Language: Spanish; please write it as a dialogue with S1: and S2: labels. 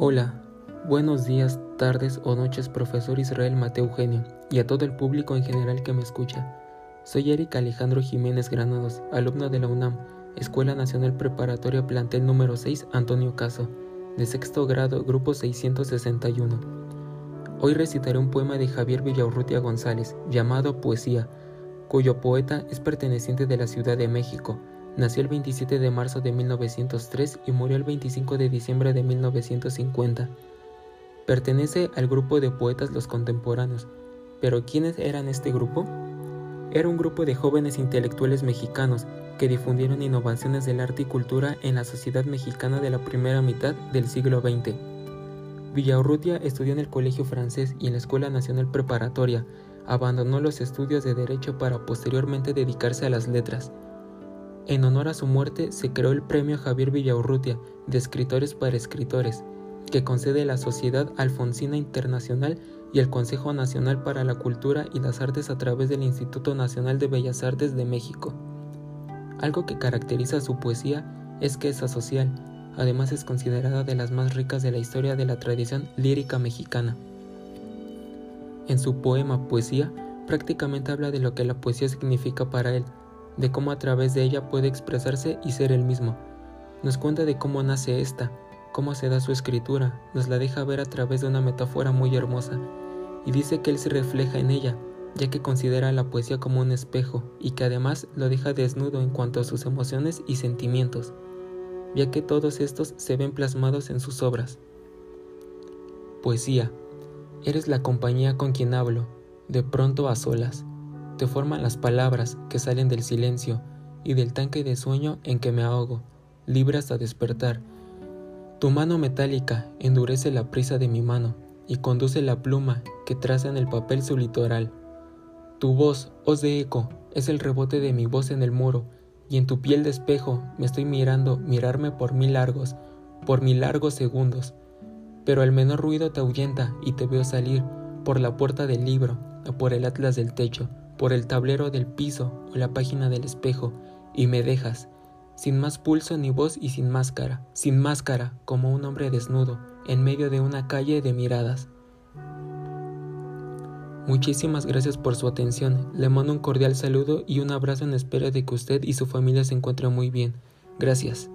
S1: Hola, buenos días, tardes o noches, profesor Israel Mateo Eugenio, y a todo el público en general que me escucha. Soy Eric Alejandro Jiménez Granados, alumno de la UNAM, Escuela Nacional Preparatoria Plantel número 6, Antonio Caso, de sexto grado, grupo 661. Hoy recitaré un poema de Javier Villaurrutia González, llamado Poesía, cuyo poeta es perteneciente de la Ciudad de México, Nació el 27 de marzo de 1903 y murió el 25 de diciembre de 1950. Pertenece al grupo de poetas los contemporáneos. ¿Pero quiénes eran este grupo? Era un grupo de jóvenes intelectuales mexicanos que difundieron innovaciones del arte y cultura en la sociedad mexicana de la primera mitad del siglo XX. Villaurrutia estudió en el Colegio Francés y en la Escuela Nacional Preparatoria. Abandonó los estudios de Derecho para posteriormente dedicarse a las letras. En honor a su muerte se creó el Premio Javier Villaurrutia de Escritores para Escritores, que concede la Sociedad Alfonsina Internacional y el Consejo Nacional para la Cultura y las Artes a través del Instituto Nacional de Bellas Artes de México. Algo que caracteriza su poesía es que es asocial, además es considerada de las más ricas de la historia de la tradición lírica mexicana. En su poema Poesía, prácticamente habla de lo que la poesía significa para él, de cómo a través de ella puede expresarse y ser el mismo. Nos cuenta de cómo nace esta, cómo se da su escritura, nos la deja ver a través de una metáfora muy hermosa, y dice que él se refleja en ella, ya que considera la poesía como un espejo y que además lo deja desnudo en cuanto a sus emociones y sentimientos, ya que todos estos se ven plasmados en sus obras. Poesía. Eres la compañía con quien hablo, de pronto a solas te forman las palabras que salen del silencio y del tanque de sueño en que me ahogo, libre hasta despertar. Tu mano metálica endurece la prisa de mi mano y conduce la pluma que traza en el papel su litoral. Tu voz, hoz de eco, es el rebote de mi voz en el muro, y en tu piel de espejo me estoy mirando mirarme por mil largos, por mil largos segundos. Pero el menor ruido te ahuyenta y te veo salir por la puerta del libro por el atlas del techo por el tablero del piso o la página del espejo y me dejas, sin más pulso ni voz y sin máscara, sin máscara como un hombre desnudo, en medio de una calle de miradas. Muchísimas gracias por su atención. Le mando un cordial saludo y un abrazo en espera de que usted y su familia se encuentren muy bien. Gracias.